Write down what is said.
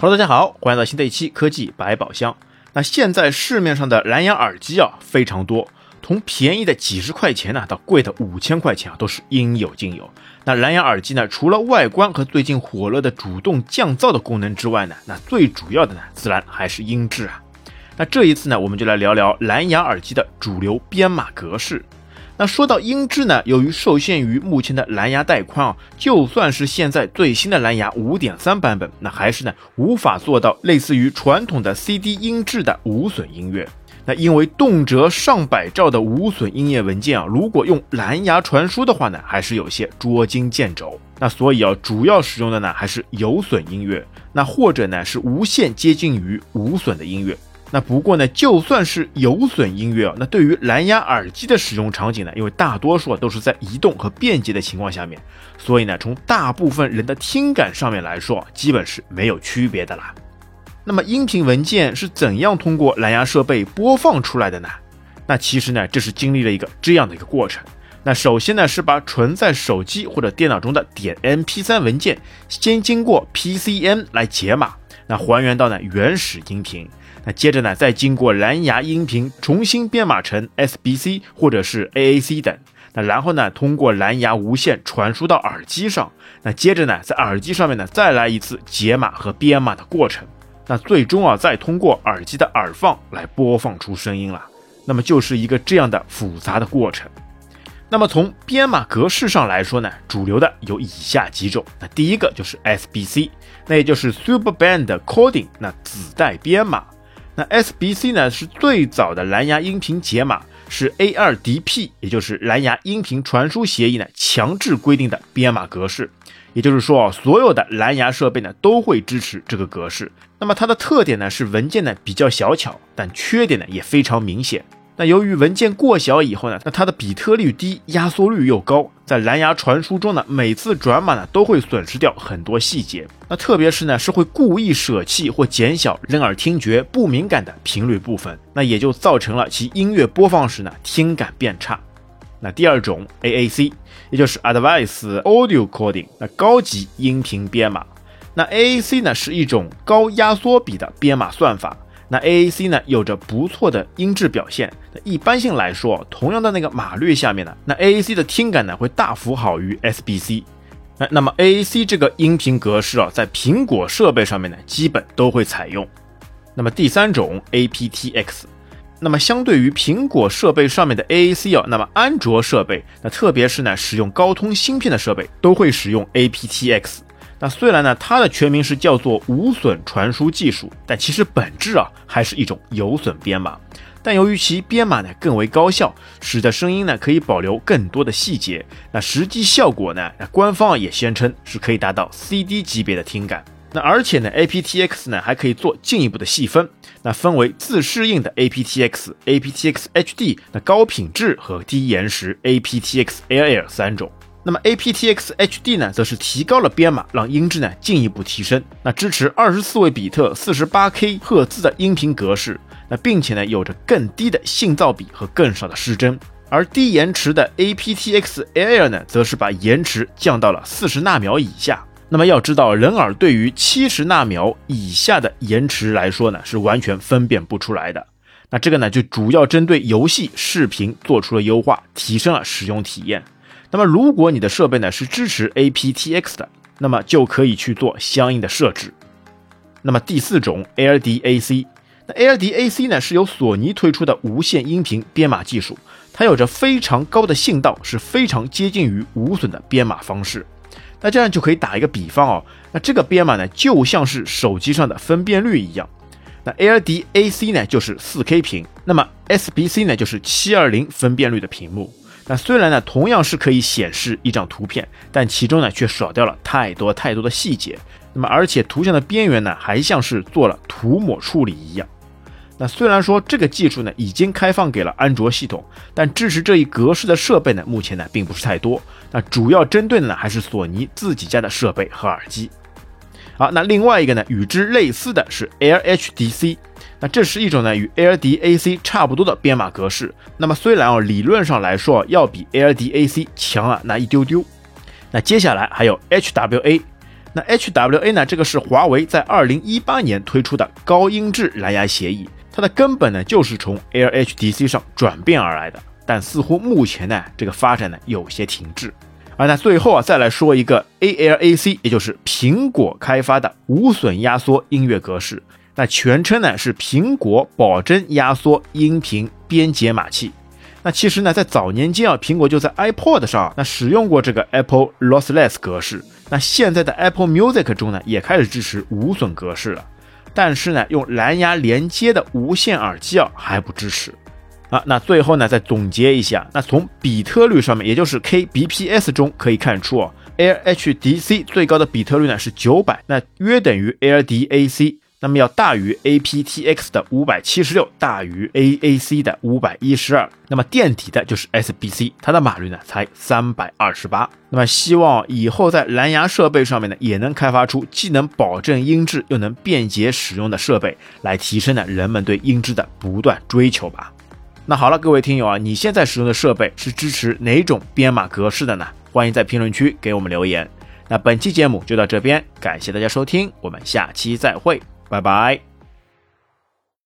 Hello，大家好，欢迎来到新的一期科技百宝箱。那现在市面上的蓝牙耳机啊非常多，从便宜的几十块钱呢到贵的五千块钱啊都是应有尽有。那蓝牙耳机呢，除了外观和最近火热的主动降噪的功能之外呢，那最主要的呢自然还是音质啊。那这一次呢，我们就来聊聊蓝牙耳机的主流编码格式。那说到音质呢，由于受限于目前的蓝牙带宽啊，就算是现在最新的蓝牙五点三版本，那还是呢无法做到类似于传统的 CD 音质的无损音乐。那因为动辄上百兆的无损音乐文件啊，如果用蓝牙传输的话呢，还是有些捉襟见肘。那所以啊，主要使用的呢还是有损音乐，那或者呢是无限接近于无损的音乐。那不过呢，就算是有损音乐啊，那对于蓝牙耳机的使用场景呢，因为大多数都是在移动和便捷的情况下面，所以呢，从大部分人的听感上面来说，基本是没有区别的啦。那么音频文件是怎样通过蓝牙设备播放出来的呢？那其实呢，这是经历了一个这样的一个过程。那首先呢，是把存在手机或者电脑中的点 MP3 文件，先经过 PCM 来解码，那还原到呢原始音频。那接着呢，再经过蓝牙音频重新编码成 SBC 或者是 AAC 等，那然后呢，通过蓝牙无线传输到耳机上，那接着呢，在耳机上面呢，再来一次解码和编码的过程，那最终啊，再通过耳机的耳放来播放出声音了，那么就是一个这样的复杂的过程。那么从编码格式上来说呢，主流的有以下几种，那第一个就是 SBC，那也就是 Super Band Coding，那子带编码。那 SBC 呢是最早的蓝牙音频解码，是 A2DP，也就是蓝牙音频传输协议呢强制规定的编码格式。也就是说啊，所有的蓝牙设备呢都会支持这个格式。那么它的特点呢是文件呢比较小巧，但缺点呢也非常明显。那由于文件过小以后呢，那它的比特率低，压缩率又高，在蓝牙传输中呢，每次转码呢都会损失掉很多细节。那特别是呢，是会故意舍弃或减小人耳听觉不敏感的频率部分，那也就造成了其音乐播放时呢听感变差。那第二种 AAC，也就是 Advanced Audio Coding，那高级音频编码。那 AAC 呢是一种高压缩比的编码算法。那 AAC 呢有着不错的音质表现。那一般性来说，同样的那个码率下面呢，那 AAC 的听感呢会大幅好于 SBC。那那么 AAC 这个音频格式啊，在苹果设备上面呢，基本都会采用。那么第三种 aptX，那么相对于苹果设备上面的 AAC 啊，那么安卓设备，那特别是呢使用高通芯片的设备，都会使用 aptX。那虽然呢，它的全名是叫做无损传输技术，但其实本质啊还是一种有损编码。但由于其编码呢更为高效，使得声音呢可以保留更多的细节。那实际效果呢，那官方也宣称是可以达到 CD 级别的听感。那而且呢，aptX 呢还可以做进一步的细分，那分为自适应的 aptX、aptX HD、那高品质和低延时 aptX LL 三种。那么 aptX HD 呢，则是提高了编码，让音质呢进一步提升。那支持二十四位比特、四十八 K 赫兹的音频格式。那并且呢，有着更低的信噪比和更少的失真。而低延迟的 aptX Air 呢，则是把延迟降到了四十纳秒以下。那么要知道，人耳对于七十纳秒以下的延迟来说呢，是完全分辨不出来的。那这个呢，就主要针对游戏、视频做出了优化，提升了使用体验。那么，如果你的设备呢是支持 aptX 的，那么就可以去做相应的设置。那么第四种 LDAC，那 LDAC 呢是由索尼推出的无线音频编码技术，它有着非常高的信道，是非常接近于无损的编码方式。那这样就可以打一个比方哦，那这个编码呢就像是手机上的分辨率一样。那 LDAC 呢就是四 K 屏，那么 SBC 呢就是七二零分辨率的屏幕。那虽然呢，同样是可以显示一张图片，但其中呢却少掉了太多太多的细节。那么，而且图像的边缘呢，还像是做了涂抹处理一样。那虽然说这个技术呢已经开放给了安卓系统，但支持这一格式的设备呢，目前呢并不是太多。那主要针对的呢还是索尼自己家的设备和耳机。好，那另外一个呢，与之类似的是 LHDC。那这是一种呢与 LDAC 差不多的编码格式。那么虽然哦理论上来说要比 LDAC 强啊那一丢丢。那接下来还有 HWA。那 HWA 呢？这个是华为在二零一八年推出的高音质蓝牙协议，它的根本呢就是从 LHDC 上转变而来的。但似乎目前呢这个发展呢有些停滞。而那最后啊再来说一个 ALAC，也就是苹果开发的无损压缩音乐格式，那全称呢是苹果保真压缩音频编解码器。那其实呢，在早年间啊，苹果就在 iPod 上那使用过这个 Apple Lossless 格式。那现在的 Apple Music 中呢，也开始支持无损格式了。但是呢，用蓝牙连接的无线耳机啊还不支持。啊，那最后呢，再总结一下，那从比特率上面，也就是 kbps 中可以看出啊，LHDC 最高的比特率呢是九百，那约等于 LDAC。那么要大于 aptX 的五百七十六，大于 AAC 的五百一十二，那么垫底的就是 SBC，它的码率呢才三百二十八。那么希望以后在蓝牙设备上面呢，也能开发出既能保证音质又能便捷使用的设备，来提升呢人们对音质的不断追求吧。那好了，各位听友啊，你现在使用的设备是支持哪种编码格式的呢？欢迎在评论区给我们留言。那本期节目就到这边，感谢大家收听，我们下期再会。拜拜。